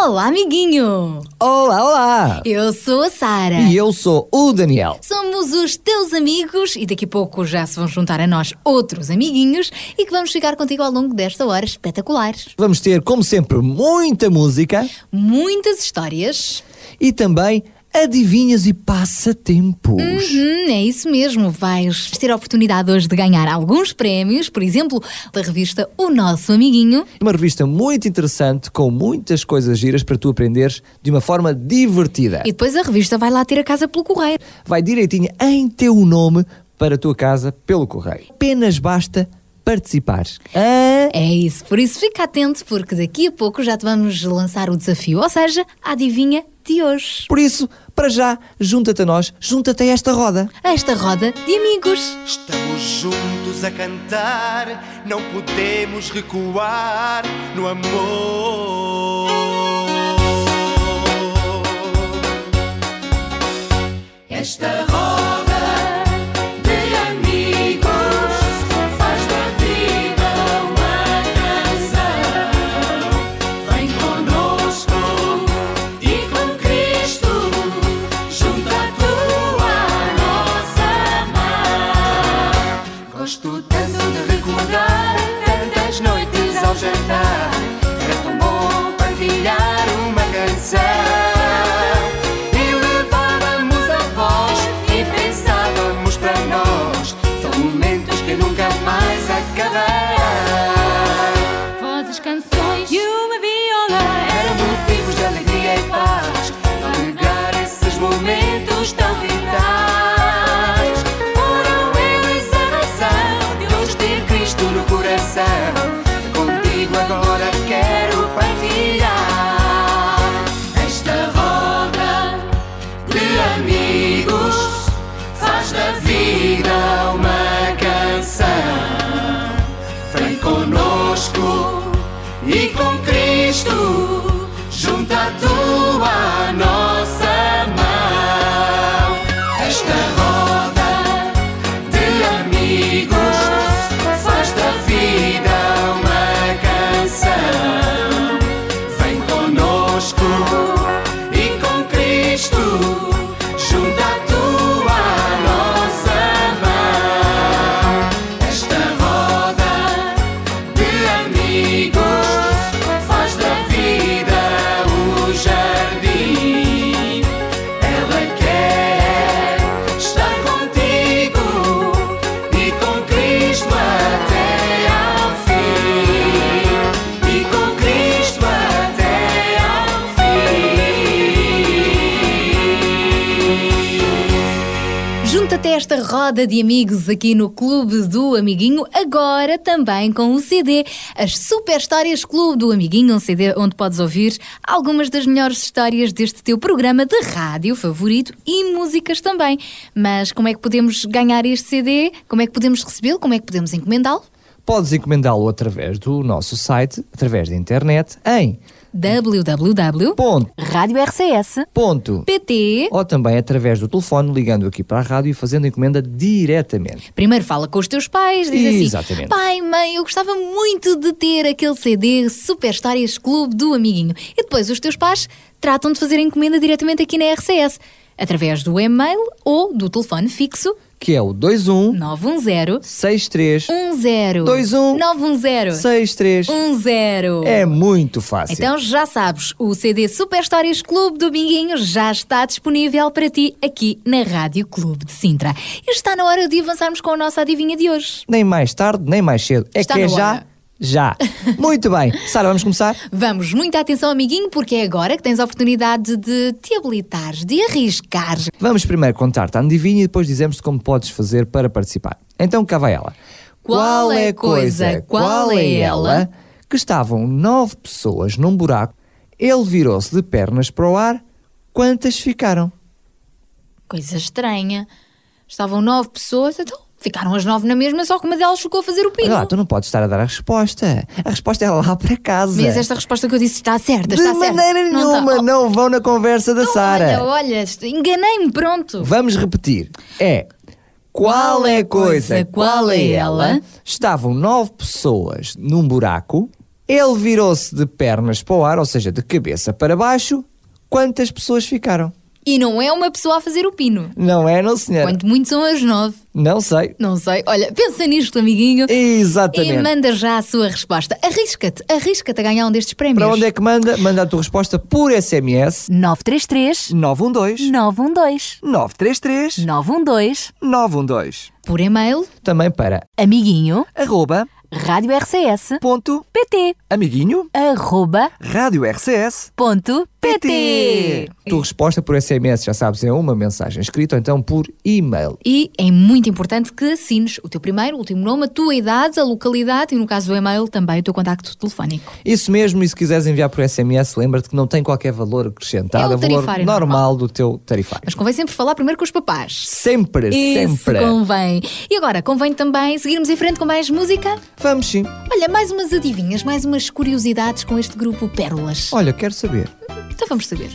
Olá, amiguinho! Olá, olá! Eu sou a Sara. E eu sou o Daniel. Somos os teus amigos e daqui a pouco já se vão juntar a nós outros amiguinhos e que vamos ficar contigo ao longo desta hora espetaculares. Vamos ter, como sempre, muita música Muitas histórias. e também adivinhas e passatempos. Hum, é isso mesmo. Vais ter a oportunidade hoje de ganhar alguns prémios, por exemplo, da revista O Nosso Amiguinho. Uma revista muito interessante, com muitas coisas giras para tu aprenderes de uma forma divertida. E depois a revista vai lá ter a casa pelo correio. Vai direitinho em teu nome para a tua casa pelo correio. Apenas basta participares. Ah, É isso, por isso fica atento, porque daqui a pouco já te vamos lançar o desafio, ou seja, a adivinha de hoje. Por isso, para já, junta-te a nós, junta-te a esta roda. A esta roda de amigos. Estamos juntos a cantar, não podemos recuar no amor. Esta roda roda de amigos aqui no Clube do Amiguinho, agora também com o CD, as Super Histórias Clube do Amiguinho, um CD onde podes ouvir algumas das melhores histórias deste teu programa de rádio favorito e músicas também. Mas como é que podemos ganhar este CD? Como é que podemos recebê-lo? Como é que podemos encomendá-lo? Podes encomendá-lo através do nosso site, através da internet, em www.radiorcs.pt ou também através do telefone, ligando aqui para a rádio e fazendo a encomenda diretamente. Primeiro fala com os teus pais, diz assim: Exatamente. Pai, mãe, eu gostava muito de ter aquele CD Super Histórias Clube do Amiguinho. E depois os teus pais tratam de fazer a encomenda diretamente aqui na RCS, através do e-mail ou do telefone fixo Que é o 21 910 63 10 21 910 63. 10. É muito fácil. Então já sabes, o CD Super Histórias Clube do Binguinho já está disponível para ti aqui na Rádio Clube de Sintra. E está na hora de avançarmos com a nossa adivinha de hoje. Nem mais tarde, nem mais cedo. É Está que é na já hora. Já. Muito bem. Sara, vamos começar? Vamos, muita atenção, amiguinho, porque é agora que tens a oportunidade de te habilitares, de arriscares. Vamos primeiro contar-te a adivinha e depois dizemos-te como podes fazer para participar. Então cá vai ela. Qual é a coisa, qual é ela? Que estavam nove pessoas num buraco, ele virou-se de pernas para o ar, quantas ficaram? Coisa estranha. Estavam nove pessoas, então ficaram as nove na mesma, só que uma delas ficou a fazer o pino. Olha lá, tu não podes estar a dar a resposta. A resposta é lá para casa. Mas esta resposta que eu disse está certa, de está certa. maneira Não está- nenhuma, não vão na conversa da Sara. Olha, olha, enganei-me, pronto. Vamos repetir. É. Qual é a coisa? Qual é ela? Estavam nove pessoas num buraco. Ele virou-se de pernas para o ar, ou seja, de cabeça para baixo. Quantas pessoas ficaram? E não é uma pessoa a fazer o pino. Não é, não, senhora? Quanto muito são as nove. Não sei. Não sei. Olha, pensa nisto, amiguinho. E Exatamente. manda já a sua resposta. Arrisca-te, arrisca-te a ganhar um destes prémios. Para onde é que manda? Manda a tua resposta por SMS 933 912 912 933 912 912. Por e-mail. Também para amiguinho arroba rádio RCS ponto PT amiguinho arroba rádio RCS ponto PT. Tua resposta por SMS, já sabes, é uma mensagem escrita ou então por e-mail. E é muito importante que assines o teu primeiro, último nome, a tua idade, a localidade e, no caso do e-mail, também o teu contacto telefónico. Isso mesmo, e se quiseres enviar por SMS, lembra-te que não tem qualquer valor acrescentado, É o valor tarifário normal, normal. do teu tarifário. Mas convém sempre falar primeiro com os papás. Sempre, Isso sempre. convém. E agora, convém também seguirmos em frente com mais música? Vamos sim. Olha, mais umas adivinhas, mais umas curiosidades com este grupo Pérolas. Olha, quero saber. Então vamos saber.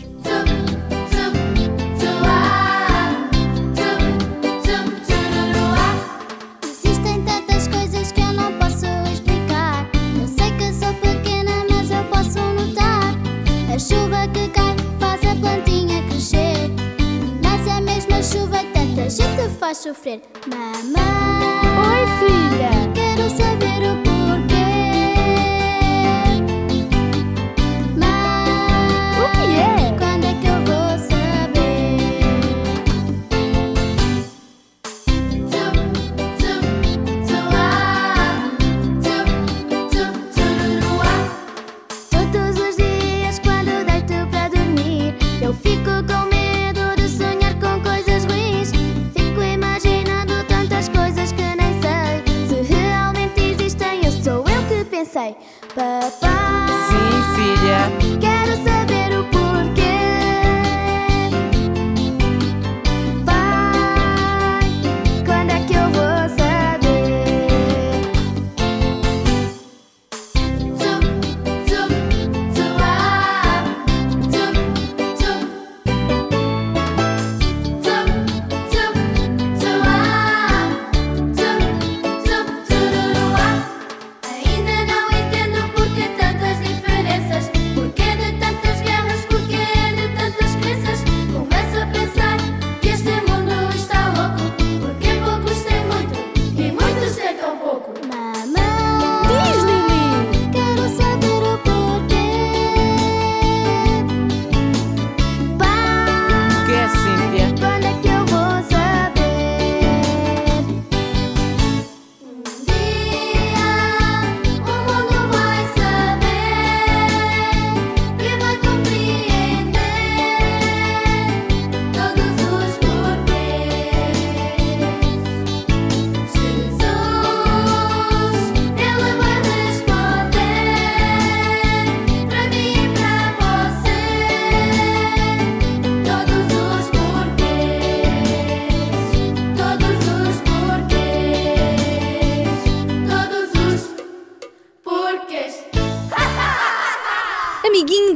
Gente faz sofrer. Mamãe. Oi, filha. Quero saber o porquê. Eu que pensei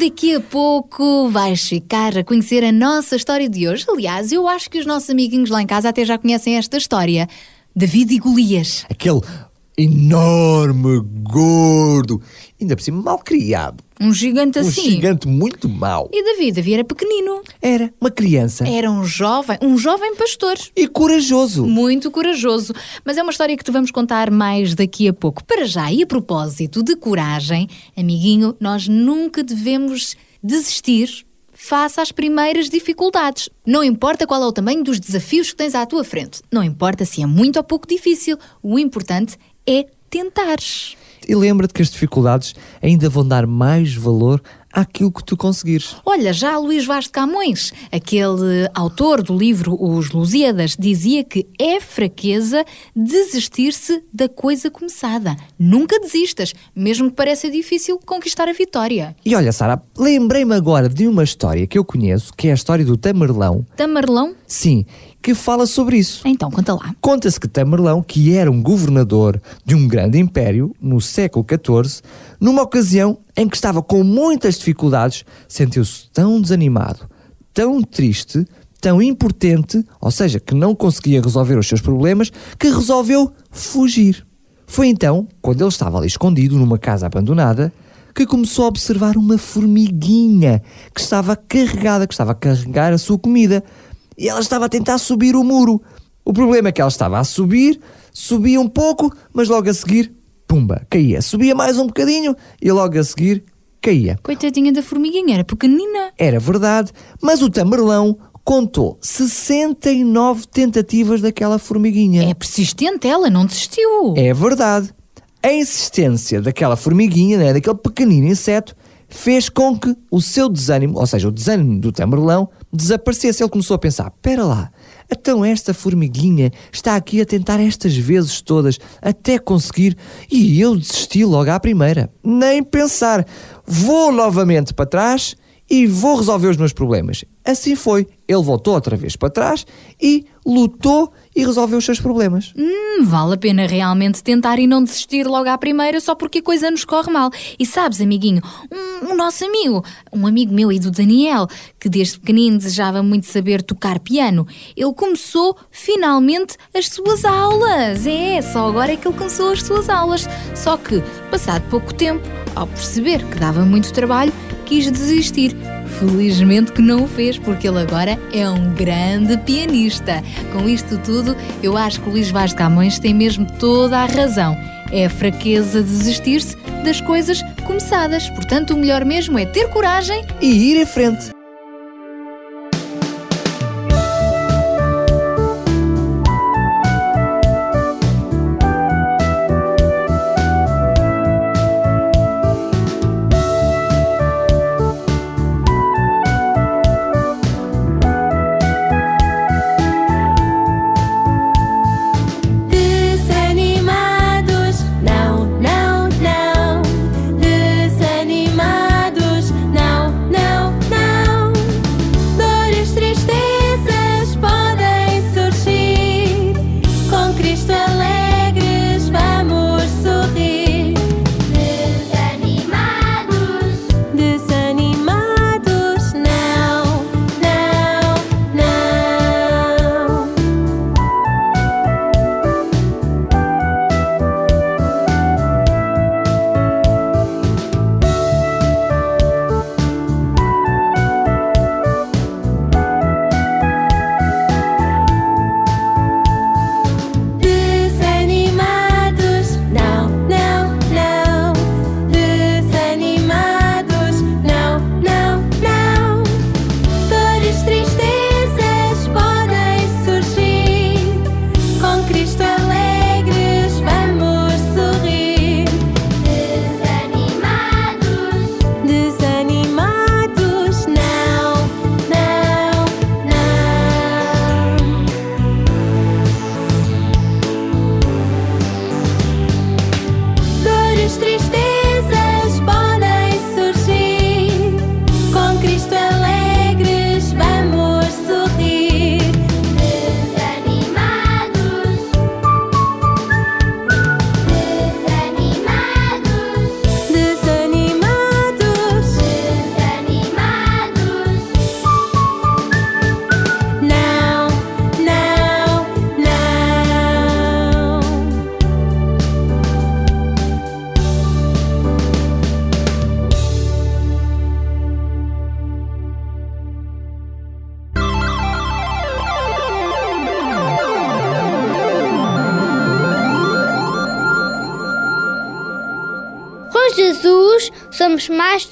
daqui a pouco vais ficar a conhecer a nossa história de hoje. Aliás, eu acho que os nossos amiguinhos lá em casa até já conhecem esta história. David e Golias. Aquele enorme, gordo, ainda por cima mal criado. Um gigante Um assim. gigante muito mau. E David, David era pequenino. Era uma criança Era um jovem, um jovem pastor. e corajoso. Muito corajoso. Mas é uma história que te vamos contar mais daqui a pouco. Para já, e a propósito de coragem, amiguinho, nós nunca devemos desistir face às primeiras dificuldades. Não importa qual é o tamanho dos desafios que tens à tua frente. Não importa se é muito ou pouco difícil. O importante é tentares. E lembra-te que as dificuldades ainda vão dar mais valor àquilo que tu conseguires. Olha, já Luís Vaz de Camões, aquele autor do livro Os Lusíadas, dizia que é fraqueza desistir-se da coisa começada. Nunca desistas, mesmo que pareça difícil conquistar a vitória. E olha, Sara, lembrei-me agora de uma história que eu conheço, que é a história do Tamarlão. Tamarlão? Sim, que fala sobre isso. Então, conta lá. Conta-se que Tamerlão, que era um governador de um grande império no século XIV, numa ocasião em que estava com muitas dificuldades, sentiu-se tão desanimado, tão triste, tão impotente, ou seja, que não conseguia resolver os seus problemas, que resolveu fugir. Foi então, quando ele estava ali escondido numa casa abandonada, que começou a observar uma formiguinha que estava carregada, que estava a carregar a sua comida. E ela estava a tentar subir o muro. O problema é que ela estava a subir, subia um pouco, mas logo a seguir, pumba, caía. Subia mais um bocadinho e logo a seguir caía. Coitadinha da formiguinha, era pequenina. Era verdade, mas o Tamarlão contou 69 tentativas daquela formiguinha. É persistente ela, não desistiu. É verdade. A insistência daquela formiguinha, né, daquele pequenino inseto, fez com que o seu desânimo, ou seja, o desânimo do Tamarlão, desaparecesse. Ele começou a pensar: espera lá, então esta formiguinha está aqui a tentar estas vezes todas até conseguir e eu desisti logo à primeira. Nem pensar. Vou novamente para trás e vou resolver os meus problemas. Assim foi. Ele voltou outra vez para trás e lutou e resolveu os seus problemas. Hum, vale a pena realmente tentar e não desistir logo à primeira só porque a coisa nos corre mal. E sabes, amiguinho, um, um nosso amigo, um amigo meu e do Daniel, que desde pequenino desejava muito saber tocar piano, ele começou finalmente as suas aulas. É, só agora é que ele começou as suas aulas. Só que, passado pouco tempo, ao perceber que dava muito trabalho, quis desistir. Felizmente que não o fez, porque ele agora é um grande pianista. Com isto tudo, eu acho que o Luís Vaz de Camões tem mesmo toda a razão. É a fraqueza desistir-se das coisas começadas. Portanto, o melhor mesmo é ter coragem E ir em frente.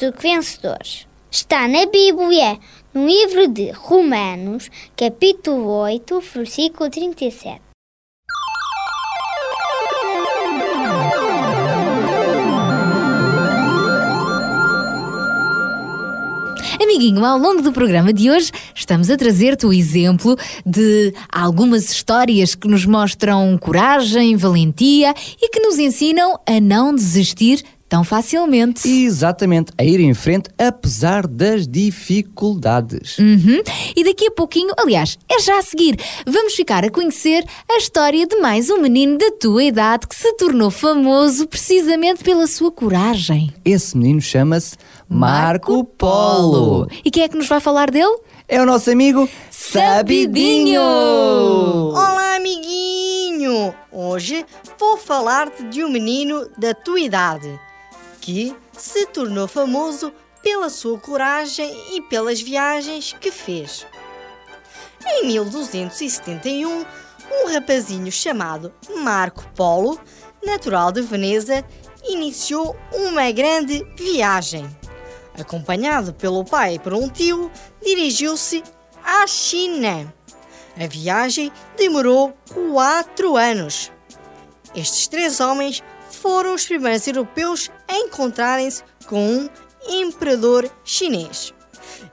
do que vencedores. Está na Bíblia, no livro de Romanos, capítulo 8, versículo 37. Amiguinho, ao longo do programa de hoje estamos a trazer-te o exemplo de algumas histórias que nos mostram coragem, valentia e que nos ensinam a não desistir tão facilmente. Exatamente, a ir em frente apesar das dificuldades. Uhum. E daqui a pouquinho, aliás, é já a seguir, vamos ficar a conhecer a história de mais um menino da tua idade que se tornou famoso precisamente pela sua coragem. Esse menino chama-se Marco Polo. E quem é que nos vai falar dele? É o nosso amigo Sabidinho. Olá, amiguinho! Hoje vou falar-te de um menino da tua idade que se tornou famoso pela sua coragem e pelas viagens que fez. Em 1271, um rapazinho chamado Marco Polo, natural de Veneza, iniciou uma grande viagem. Acompanhado pelo pai e por um tio, dirigiu-se à China. A viagem demorou quatro anos. Estes três homens foram os primeiros europeus a encontrarem-se com um imperador chinês.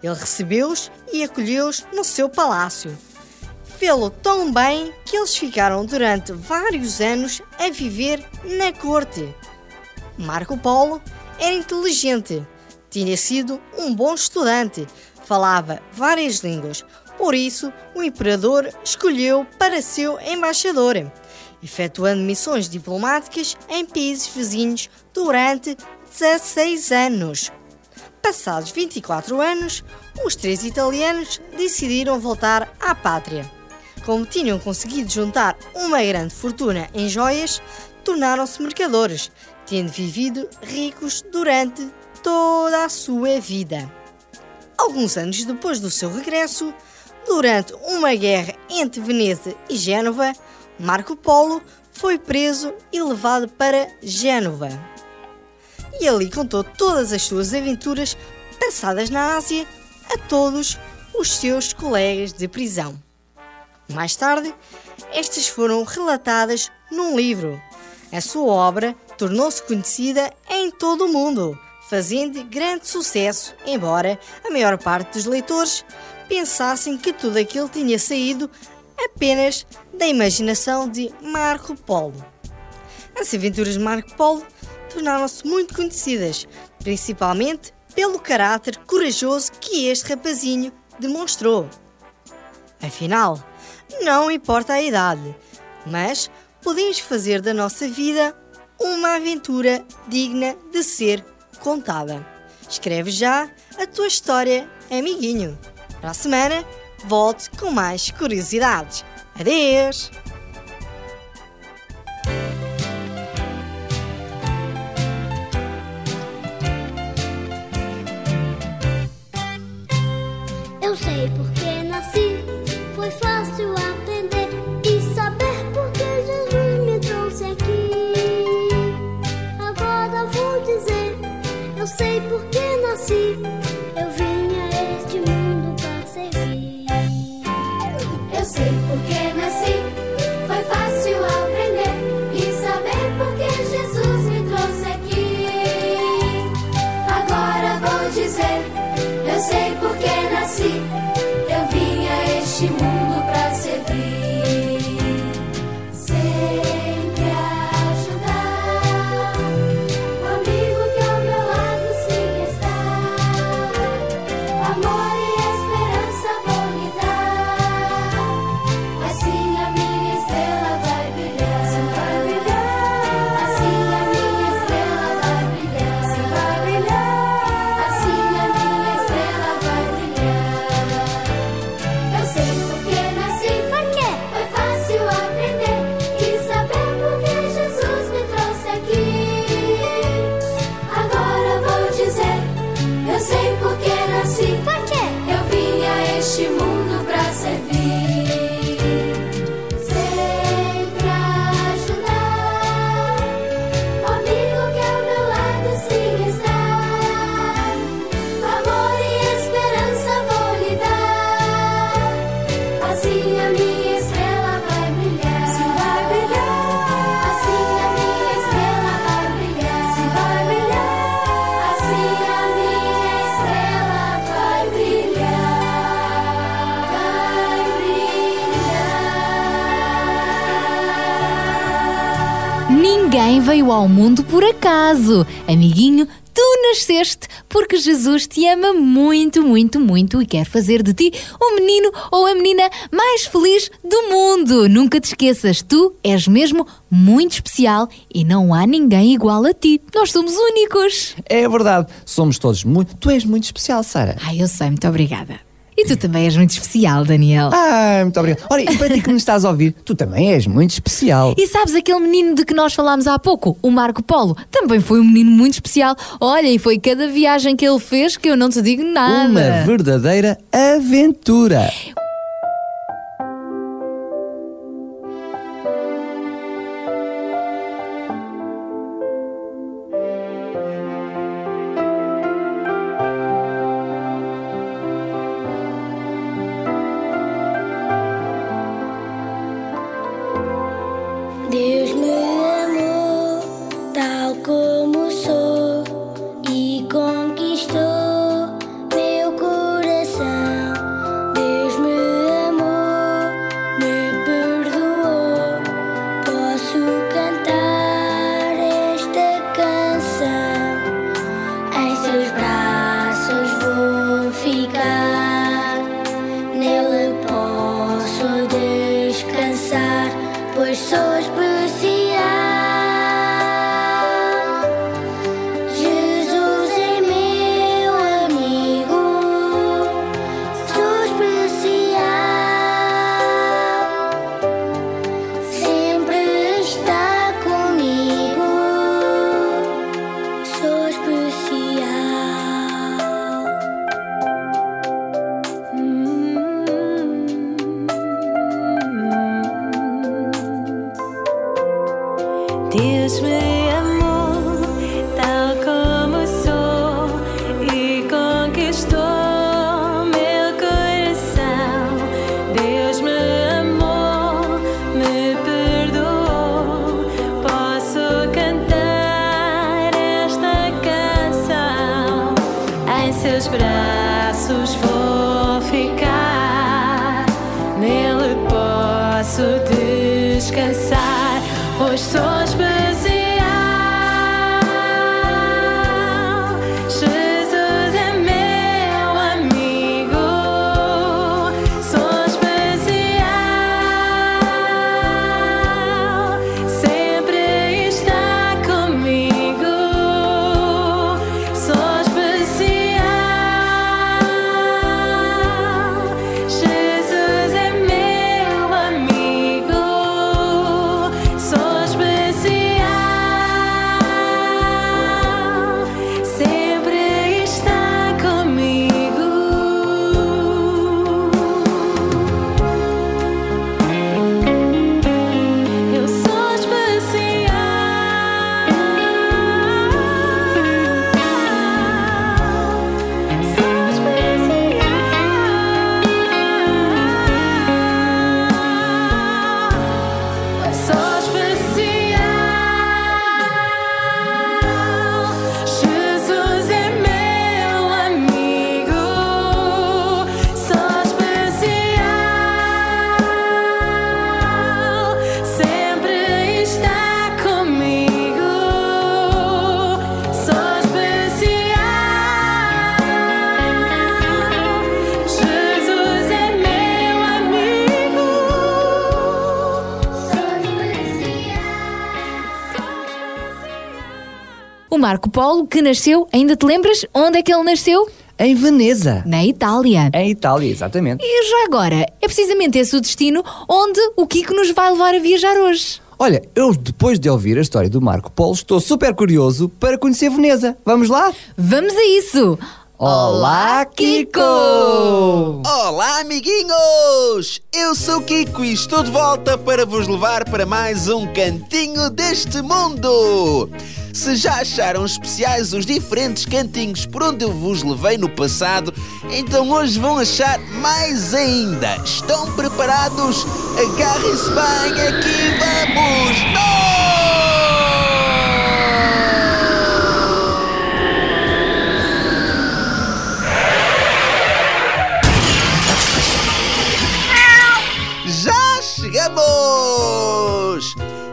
Ele recebeu-os e acolheu-os no seu palácio. Fê-lo tão bem que eles ficaram durante vários anos a viver na corte. Marco Polo era inteligente, tinha sido um bom estudante, falava várias línguas, por isso o imperador escolheu para seu embaixador, efetuando missões diplomáticas em países vizinhos durante 16 anos. Passados 24 anos, os três italianos decidiram voltar à pátria. Como tinham conseguido juntar uma grande fortuna em joias, tornaram-se mercadores, tendo vivido ricos durante toda a sua vida. Alguns anos depois do seu regresso, durante uma guerra entre Veneza e Génova, Marco Polo foi preso e levado para Génova. E ali contou todas as suas aventuras passadas na Ásia a todos os seus colegas de prisão. Mais tarde, estas foram relatadas num livro. A sua obra tornou-se conhecida em todo o mundo, fazendo grande sucesso, embora a maior parte dos leitores pensassem que tudo aquilo tinha saído apenas da imaginação de Marco Polo. As aventuras de Marco Polo tornaram-se muito conhecidas, principalmente pelo caráter corajoso que este rapazinho demonstrou. Afinal, não importa a idade, mas podemos fazer da nossa vida uma aventura digna de ser contada. Escreve já a tua história, amiguinho. Para a semana, volte com mais curiosidades. Adeus! Eu sei porque nasci, foi fácil aprender e saber porque Jesus me trouxe aqui. Agora vou dizer, eu sei porque nasci, sei porque nasci, Ninguém veio ao mundo por acaso. Amiguinho, tu nasceste porque Jesus te ama muito, muito, muito e quer fazer de ti o menino ou a menina mais feliz do mundo. Nunca te esqueças, tu és mesmo muito especial e não há ninguém igual a ti. Nós somos únicos. É verdade, somos todos muito. Tu és muito especial, Sara. Ai, eu sei, muito obrigada. E tu também és muito especial, Daniel. Ah, muito obrigado. Olha, e para ti que me estás a ouvir, tu também és muito especial. E sabes aquele menino de que nós falámos há pouco, o Marco Polo? Também foi um menino muito especial. Olha, e foi cada viagem que ele fez que eu não te digo nada. Uma verdadeira aventura. Marco Polo, que nasceu, ainda te lembras onde é que ele nasceu? Em Veneza. Na Itália. Em Itália, exatamente. E já agora, é precisamente esse o destino onde o Kiko nos vai levar a viajar hoje. Olha, eu depois de ouvir a história do Marco Polo, estou super curioso para conhecer Veneza. Vamos lá? Vamos a isso! Olá, Kiko! Olá, amiguinhos! Eu sou o Kiko e estou de volta para vos levar para mais um cantinho deste mundo! Se já acharam especiais os diferentes cantinhos por onde eu vos levei no passado, então hoje vão achar mais ainda! Estão preparados? Agarrem-se bem, aqui vamos! Já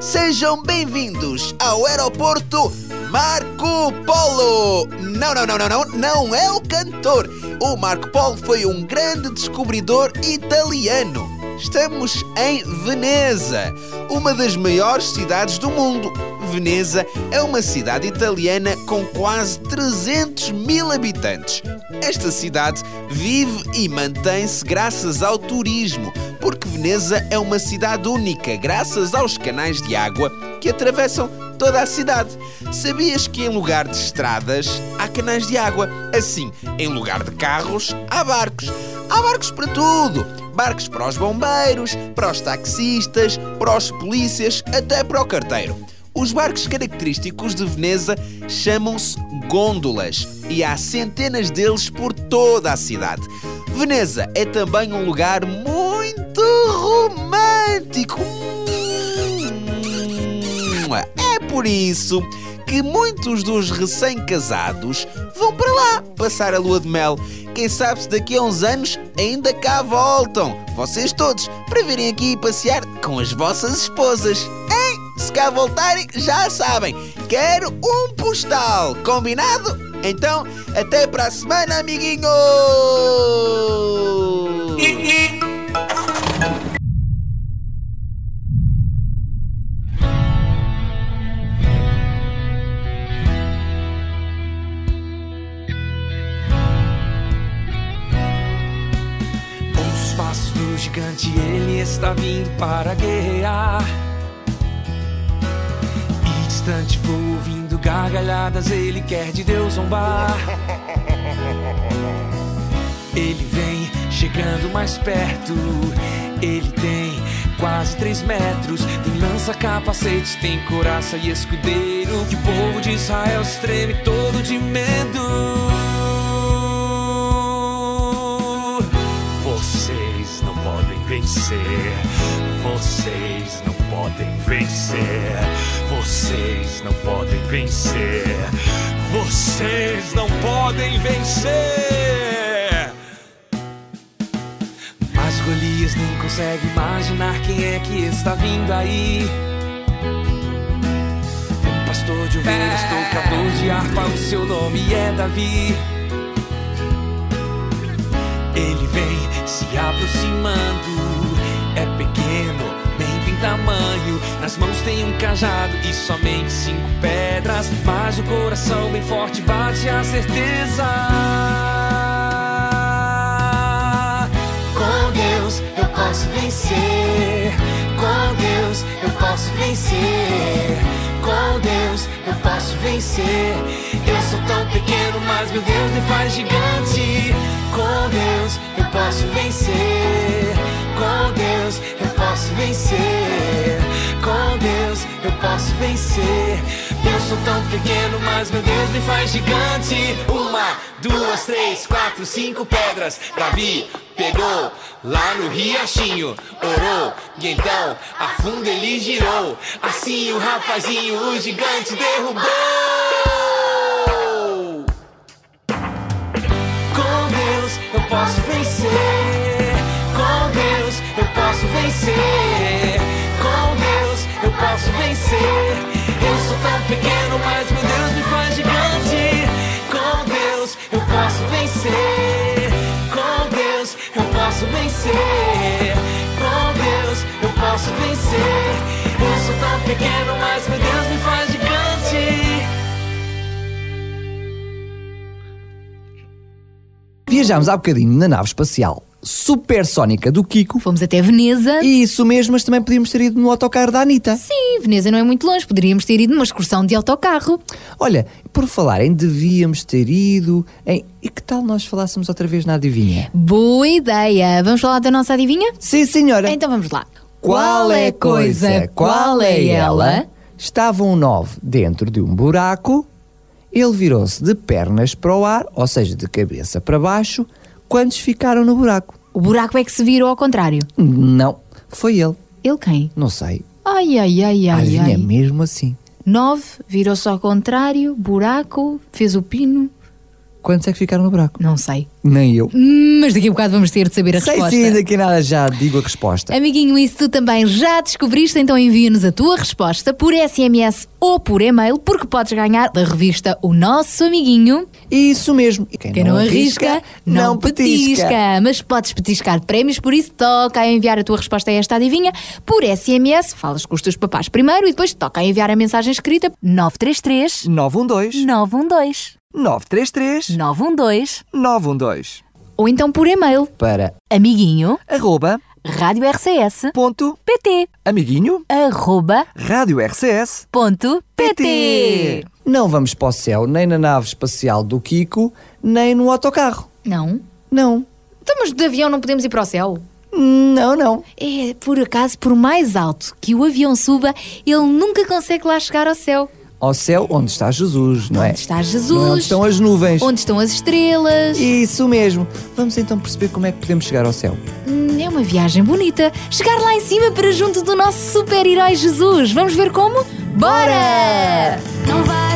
Sejam bem-vindos ao aeroporto Marco Polo! Não, não, não, não, não, não é o cantor. O Marco Polo foi um grande descobridor italiano. Estamos em Veneza, uma das maiores cidades do mundo. Veneza é uma cidade italiana com quase 300 mil habitantes. Esta cidade vive e mantém-se graças ao turismo, porque Veneza é uma cidade única, graças aos canais de água que atravessam toda a cidade. Sabias que em lugar de estradas há canais de água? Assim, em lugar de carros, há barcos. Há barcos para tudo. Barcos para os bombeiros, para os taxistas, para os polícias, até para o carteiro. Os barcos característicos de Veneza chamam-se gôndolas e há centenas deles por toda a cidade. Veneza é também um lugar muito romântico. É por isso que muitos dos recém-casados vão para lá passar a lua de mel. Quem sabe se daqui a uns anos ainda cá voltam, vocês todos, para virem aqui passear com as vossas esposas. Hein? Se cá voltarem, já sabem, quero um postal, combinado? Então, até para a semana, amiguinhos! Ouço os passos do gigante, ele está vindo para guerrear. E distante vou ouvindo gargalhadas, ele quer de Deus zombar. Ele vem chegando mais perto, ele tem quase três metros. Tem lança, capacete, tem coraça e escudeiro. Que o povo de Israel se treme todo de medo. Vocês não podem vencer. Vocês não podem vencer. Vocês não podem vencer. Vocês não podem vencer. Mas Golias nem consegue imaginar quem é que está vindo aí. Um pastor de ovelhas, tocador de harpa, o seu nome é Davi. Ele vem se aproximando, tamanho. Nas mãos tem um cajado e somente cinco pedras. Mas o coração bem forte bate a certeza. Com Deus eu posso vencer. Com Deus eu posso vencer. Com Deus eu posso vencer. Eu sou tão pequeno, mas meu Deus me faz gigante. Com Deus eu posso vencer. Com Deus eu posso vencer. Com Deus eu posso vencer. Eu sou tão pequeno, mas meu Deus me faz gigante. Uma, duas, três, quatro, cinco pedras. Davi pegou lá no riachinho, orou e então a ele girou. Assim o rapazinho, o gigante derrubou. Com Deus eu posso vencer. Com Deus eu posso vencer. Posso vencer. Eu sou tão pequeno, mas meu Deus me faz gigante. Com Deus eu posso vencer. Com Deus eu posso vencer. Com Deus eu posso vencer. Eu sou tão pequeno, mas meu Deus me faz gigante. Viajámos há bocadinho na nave espacial supersónica do Kiko. Fomos até Veneza. Isso mesmo, mas também podíamos ter ido no autocarro da Anitta. Sim, Veneza não é muito longe, poderíamos ter ido numa excursão de autocarro. Olha, por falar em devíamos ter ido, em... e que tal nós falássemos outra vez na adivinha? Boa ideia! Vamos falar da nossa adivinha? Sim, senhora. Então vamos lá. Qual é coisa, qual é ela? Estava um nove dentro de um buraco, ele virou-se de pernas para o ar, ou seja, de cabeça para baixo, quantos ficaram no buraco? O buraco é que se virou ao contrário. Não, foi ele. Ele quem? Não sei. Ai, ai, ai, ai, adivinha ai. é mesmo assim. Nove, virou-se ao contrário, buraco, fez o pino. Quantos é que ficaram no buraco? Não sei. Nem eu. Mas daqui a bocado vamos ter de saber a Sei resposta. sim, daqui a nada já digo a resposta. Amiguinho, e se tu também já descobriste, então envia-nos a tua resposta por SMS ou por e-mail, porque podes ganhar da revista O Nosso Amiguinho. Isso mesmo. E Quem não, arrisca, não petisca. Mas podes petiscar prémios, por isso toca a enviar a tua resposta a esta adivinha por SMS. Falas com os teus papás primeiro e depois toca a enviar a mensagem escrita 933 912 912 933 912 912 ou então por e-mail para amiguinho arroba rádio RCS ponto pt amiguinho arroba rádio RCS ponto pt. Não vamos para o céu nem na nave espacial do Kiko, nem no autocarro. Não? Não. Então, mas de avião não podemos ir para o céu? Não, não. É, por acaso, por mais alto que o avião suba, ele nunca consegue lá chegar ao céu. Ao céu onde está Jesus, não é? Onde está Jesus? Não é onde estão as nuvens. Onde estão as estrelas? Isso mesmo. Vamos então perceber como é que podemos chegar ao céu. Hum, É uma viagem bonita. Chegar lá em cima para junto do nosso super-herói Jesus. Vamos ver como? Bora! Não vais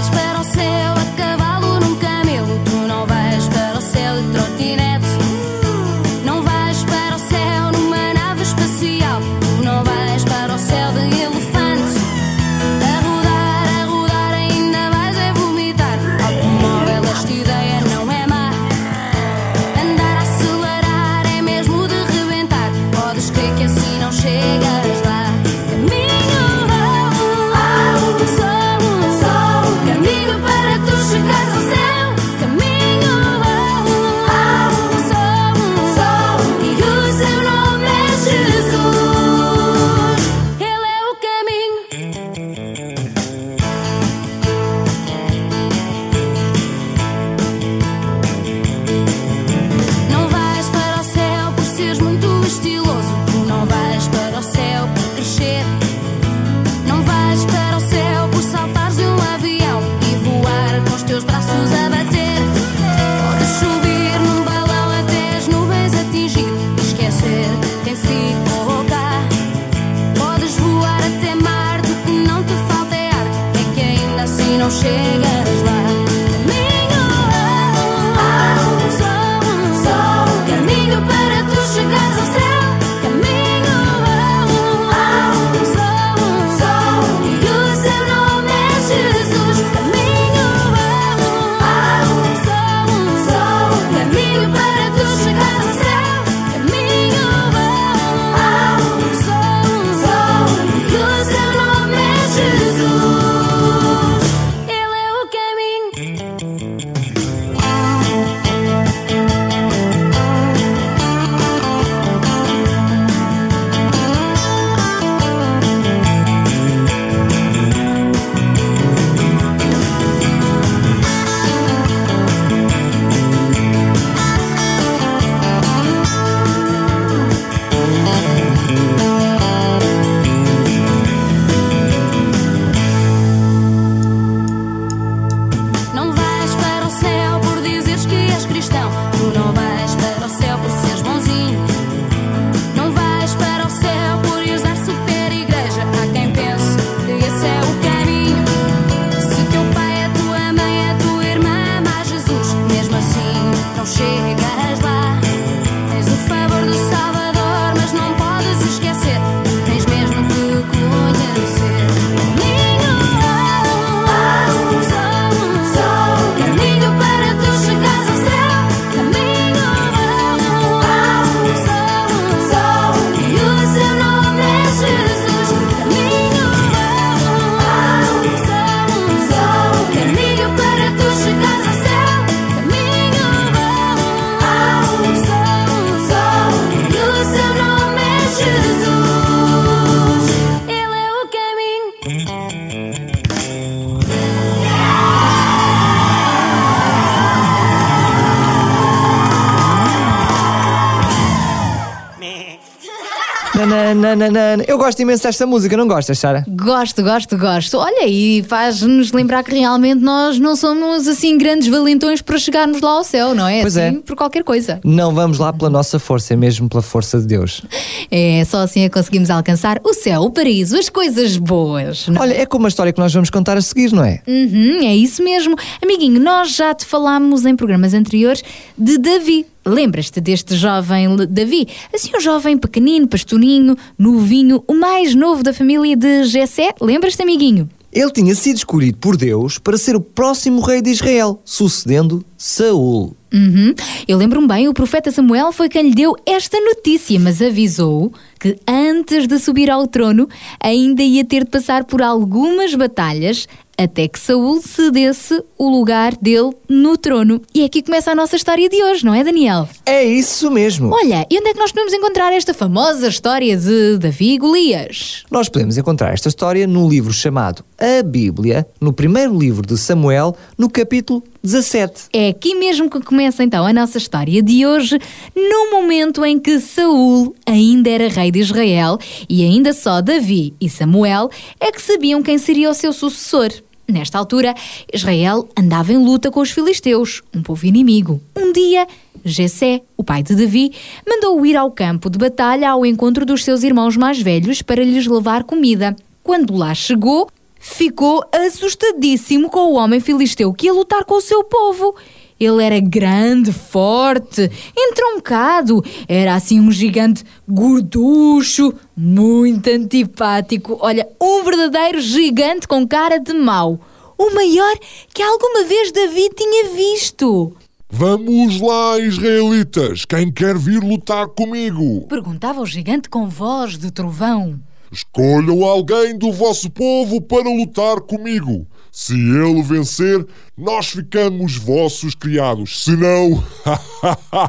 Eu gosto imenso desta música, não gostas, Sara? Gosto, gosto, gosto. Olha, e faz-nos lembrar que realmente nós não somos assim grandes valentões para chegarmos lá ao céu, não é? Pois assim, é. por qualquer coisa. Não vamos lá pela nossa força, é mesmo pela força de Deus. É só assim é que conseguimos alcançar o céu, o paraíso, as coisas boas. não Olha, é como a história que nós vamos contar a seguir, não é? Uhum, é isso mesmo. Amiguinho, nós já te falámos em programas anteriores de Davi. Lembras-te deste jovem Davi? Assim, um jovem pequenino, pastorinho, novinho, o mais novo da família de Jessé. Lembras-te, amiguinho? Ele tinha sido escolhido por Deus para ser o próximo rei de Israel, sucedendo Saul. Uhum. Eu lembro-me bem, o profeta Samuel foi quem lhe deu esta notícia, mas avisou que antes de subir ao trono ainda ia ter de passar por algumas batalhas até que Saul cedesse o lugar dele no trono. E é aqui começa a nossa história de hoje, não é, Daniel? É isso mesmo. Olha, e onde é que nós podemos encontrar esta famosa história de Davi e Golias? Nós podemos encontrar esta história no livro chamado A Bíblia, no primeiro livro de Samuel, no capítulo 17. É aqui mesmo que começa então a nossa história de hoje, no momento em que Saul ainda era rei de Israel e ainda só Davi e Samuel é que sabiam quem seria o seu sucessor. Nesta altura, Israel andava em luta com os filisteus, um povo inimigo. Um dia, Jessé, o pai de Davi, mandou ir ao campo de batalha ao encontro dos seus irmãos mais velhos para lhes levar comida. Quando lá chegou, ficou assustadíssimo com o homem filisteu que ia lutar com o seu povo. Ele era grande, forte, entroncado, era assim um gigante gorducho, muito antipático. Olha, um verdadeiro gigante com cara de mau. O maior que alguma vez Davi tinha visto. Vamos lá, israelitas! Quem quer vir lutar comigo? Perguntava o gigante com voz de trovão. Escolham alguém do vosso povo para lutar comigo. Se ele vencer, nós ficamos vossos criados. Se não,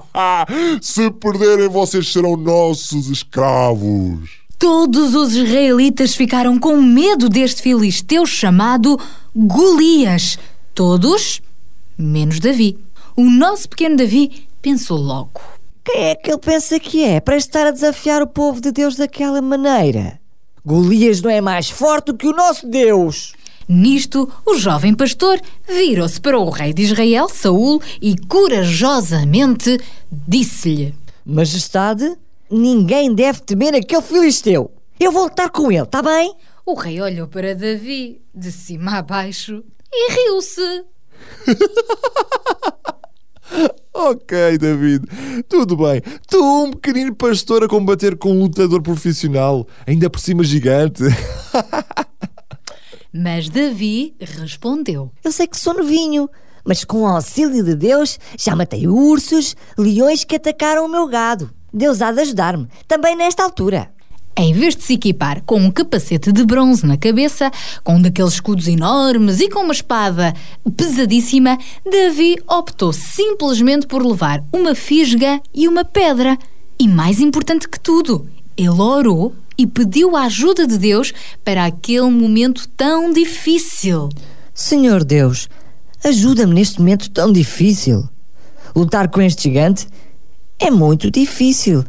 se perderem, vocês serão nossos escravos. Todos os israelitas ficaram com medo deste filisteu chamado Golias. Todos, menos Davi. O nosso pequeno Davi pensou logo. Quem é que ele pensa que é para estar a desafiar o povo de Deus daquela maneira? Golias não é mais forte do que o nosso Deus. Nisto, o jovem pastor virou-se para o rei de Israel, Saul, e corajosamente disse-lhe: Majestade, ninguém deve temer aquele filisteu. Eu vou lutar com ele, está bem? O rei olhou para Davi, de cima a baixo, e riu-se. Ok, David, tudo bem. Tu, um pequenino pastor a combater com um lutador profissional, ainda por cima gigante. Mas Davi respondeu: Eu sei que sou novinho, mas com o auxílio de Deus já matei ursos, leões que atacaram o meu gado. Deus há de ajudar-me, também nesta altura. Em vez de se equipar com um capacete de bronze na cabeça, com um daqueles escudos enormes e com uma espada pesadíssima, Davi optou simplesmente por levar uma fisga e uma pedra. E mais importante que tudo, ele orou e pediu a ajuda de Deus para aquele momento tão difícil. Senhor Deus, ajuda-me neste momento tão difícil. Lutar com este gigante é muito difícil.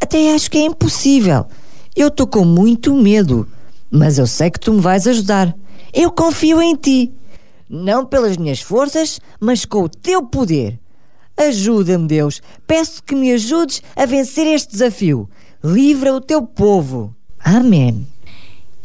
Até acho que é impossível. Eu estou com muito medo, mas eu sei que tu me vais ajudar. Eu confio em ti. Não pelas minhas forças, mas com o teu poder. Ajuda-me, Deus. Peço que me ajudes a vencer este desafio. Livra o teu povo. Amém.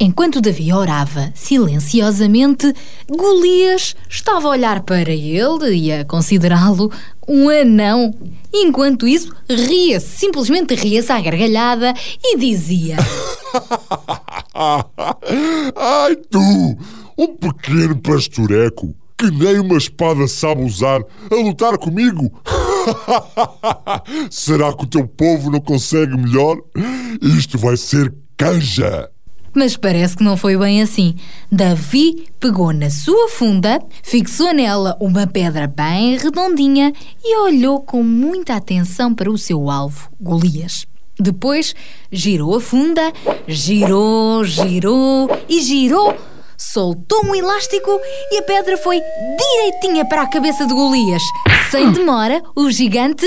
Enquanto Davi orava silenciosamente, Golias estava a olhar para ele e a considerá-lo um anão. Enquanto isso, ria-se, simplesmente ria-se à gargalhada e dizia: Ai, tu, um pequeno pastoreco que nem uma espada sabe usar a lutar comigo? Será que o teu povo não consegue melhor? Isto vai ser canja. Mas parece que não foi bem assim. Davi pegou na sua funda, fixou nela uma pedra bem redondinha e olhou com muita atenção para o seu alvo, Golias. Depois girou a funda, girou, girou e girou, soltou um elástico e a pedra foi direitinha para a cabeça de Golias. Sem demora, o gigante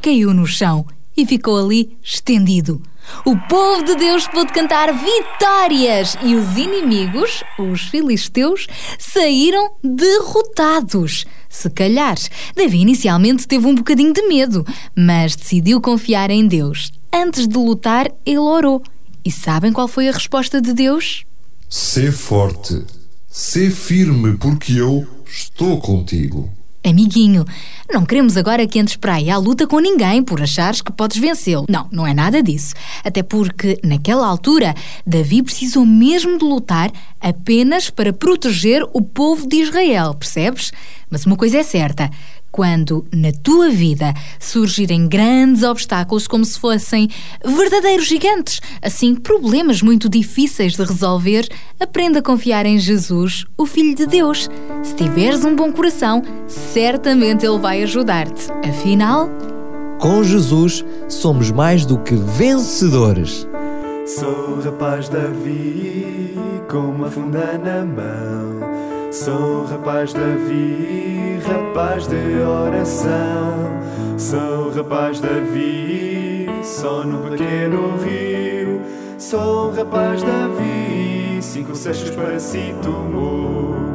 caiu no chão e ficou ali estendido. O povo de Deus pôde cantar vitórias e os inimigos, os filisteus, saíram derrotados. Se calhar, Davi inicialmente teve um bocadinho de medo, mas decidiu confiar em Deus. Antes de lutar, ele orou. E sabem qual foi a resposta de Deus? Sê forte, sê firme, porque eu estou contigo. Amiguinho, não queremos agora que entres para aí à luta com ninguém por achares que podes vencê-lo. Não, não é nada disso. Até porque, naquela altura, Davi precisou mesmo de lutar apenas para proteger o povo de Israel, percebes? Mas uma coisa é certa. Quando na tua vida surgirem grandes obstáculos como se fossem verdadeiros gigantes, assim problemas muito difíceis de resolver, aprenda a confiar em Jesus, o Filho de Deus. Se tiveres um bom coração, certamente Ele vai ajudar-te. Afinal, Com Jesus somos mais do que vencedores. Sou rapaz Davi, com uma funda na mão. Sou rapaz Davi, rapaz de oração. Sou rapaz Davi, só no pequeno rio. Sou rapaz Davi, cinco cestos para si tomou.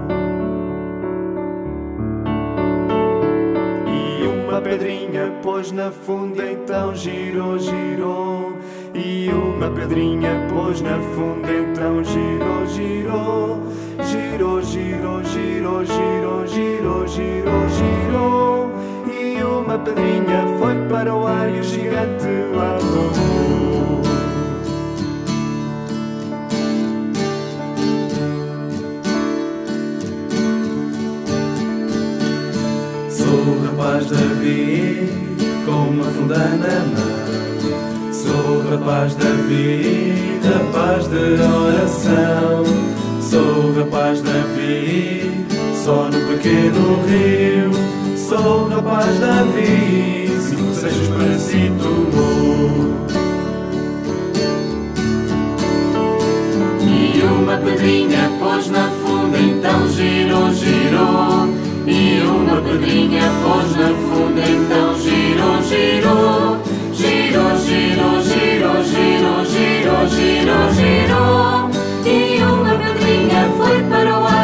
Pedrinha pôs na funda, então girou, girou. E uma pedrinha pôs na funda, então girou, girou. Girou, girou, girou, girou, girou, girou, girou. E uma pedrinha foi para o ar e o gigante lá. Rapaz Davi, com uma funda na mão. Sou rapaz Davi, rapaz de oração. Sou rapaz Davi, só no pequeno rio. Sou rapaz Davi, cinco seixos para si tomou. E uma pedrinha pôs na funda, então girou, girou. E uma pedrinha pôs na funda, então girou, girou. Girou, girou, girou, girou, girou, girou, girou. E uma pedrinha foi para o ar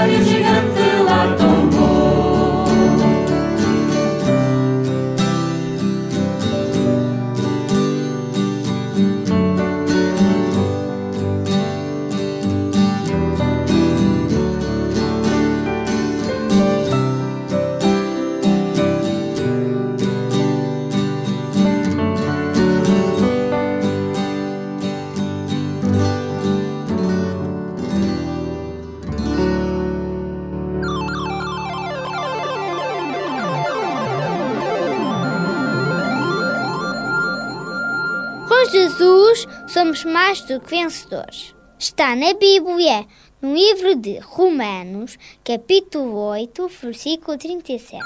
somos mais do que vencedores. Está na Bíblia, no livro de Romanos, capítulo 8, versículo 37.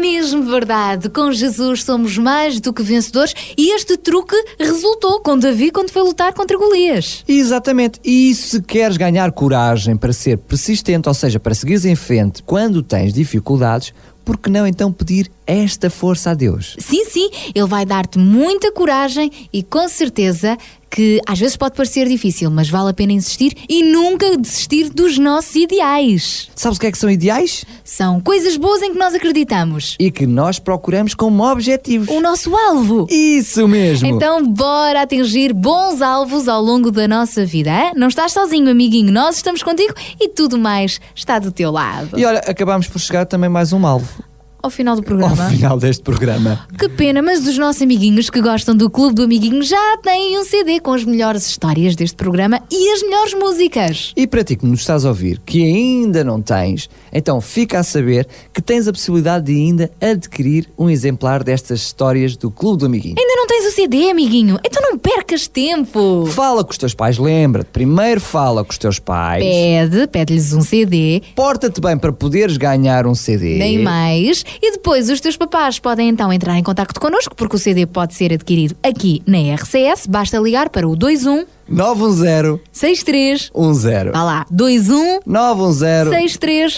Mesmo verdade. Com Jesus somos mais do que vencedores e este truque resultou com Davi quando foi lutar contra Golias. Exatamente. E se queres ganhar coragem para ser persistente, ou seja, para seguires em frente quando tens dificuldades, por que não então pedir esta força a Deus? Sim, sim, ele vai dar-te muita coragem e com certeza que às vezes pode parecer difícil, mas vale a pena insistir e nunca desistir dos nossos ideais. Sabes o que é que são ideais? São coisas boas em que nós acreditamos. E que nós procuramos como objetivos. O nosso alvo. Isso mesmo. Então, bora atingir bons alvos ao longo da nossa vida. hein? Não estás sozinho, amiguinho. Nós estamos contigo e tudo mais está do teu lado. E olha, acabamos por chegar também mais um alvo. Ao final do Ao programa. final deste programa. Que pena, mas os nossos amiguinhos que gostam do Clube do Amiguinho já têm um CD com as melhores histórias deste programa e as melhores músicas. E para ti que nos estás a ouvir, que ainda não tens, então fica a saber que tens a possibilidade de ainda adquirir um exemplar destas histórias do Clube do Amiguinho. Ainda não tens o CD, amiguinho? Então não percas tempo. Fala com os teus pais, lembra-te. Primeiro fala com os teus pais. Pede, pede-lhes um CD. Porta-te bem para poderes ganhar um CD. Nem mais. E depois os teus papás podem então entrar em contacto connosco, porque o CD pode ser adquirido aqui na RCS. Basta ligar para o 21 910 63 10. Vá lá, 21 910 63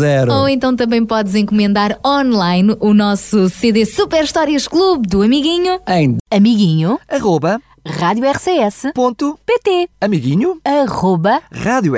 10. Ou então também podes encomendar online o nosso CD Super Histórias Clube do Amiguinho. Em Amiguinho. Arroba. Rádio. Amiguinho. Arroba. Rádio.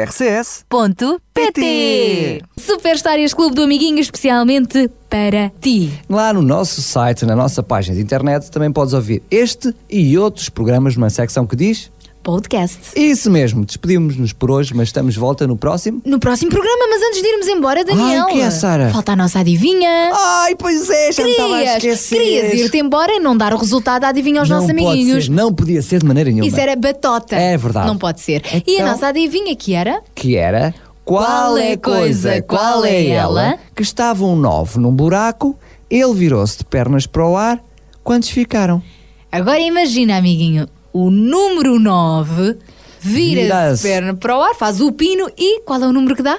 Super Histórias Clube do Amiguinho, especialmente para ti. Lá no nosso site, na nossa página de internet, também podes ouvir este e outros programas numa secção que diz. Podcast. Isso mesmo, despedimos-nos por hoje, mas estamos de volta no próximo. No próximo programa, mas antes de irmos embora, Daniel. Ai, o que é, Sara? Falta a nossa adivinha. Ai, pois é, já me estava a Querias, esquecer. querias ir-te embora e não dar o resultado da adivinha aos não nossos amiguinhos. ser, não podia ser de maneira nenhuma. Isso era batota. É verdade. Não pode ser. E a Então- nossa adivinha que era? Que era. Qual é a coisa, qual é ela? Que estava um nove num buraco, ele virou-se de pernas para o ar. Quantos ficaram? Agora imagina, amiguinho, o número 9 vira-se perna para o ar, faz o pino e qual é o número que dá?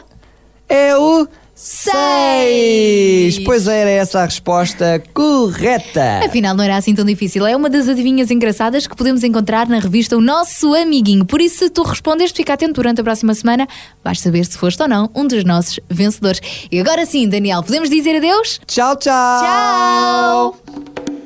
É o Seis. Pois era essa a resposta correta. Afinal, não era assim tão difícil. É uma das adivinhas engraçadas que podemos encontrar na revista O Nosso Amiguinho. Por isso, se tu respondeste, fica atento durante a próxima semana. Vais saber se foste ou não um dos nossos vencedores. E agora sim, Daniel, podemos dizer adeus? Tchau, tchau. Tchau.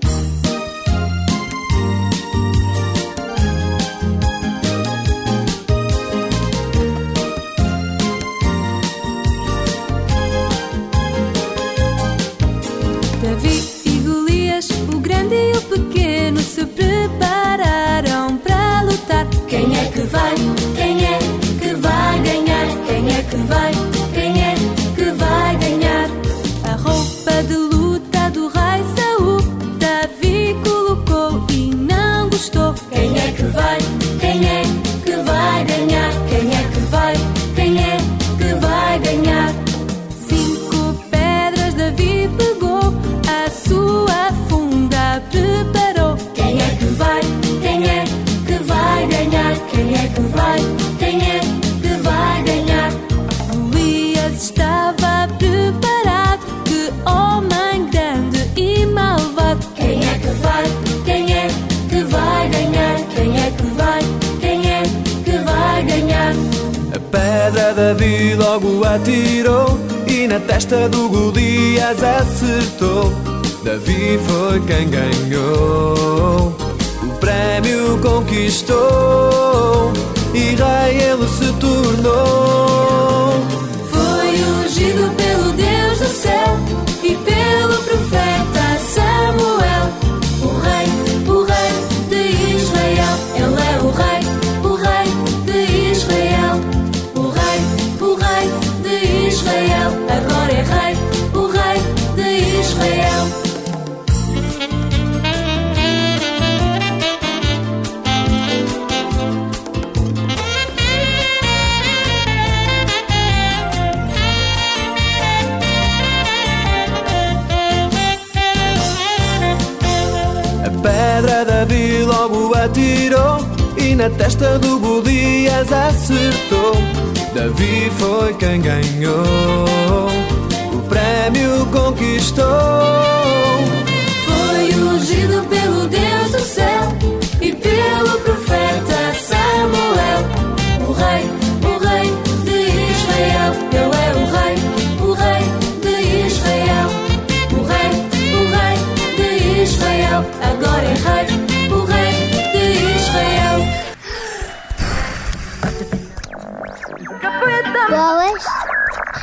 Davi logo atirou e na testa do Golias acertou. Davi foi quem ganhou, o prémio conquistou e rei ele se tornou. Foi ungido pelo Deus do céu e pelo profeta pedra Davi logo atirou e na testa do Golias acertou. Davi foi quem ganhou, o prémio conquistou. Foi ungido pelo Deus do céu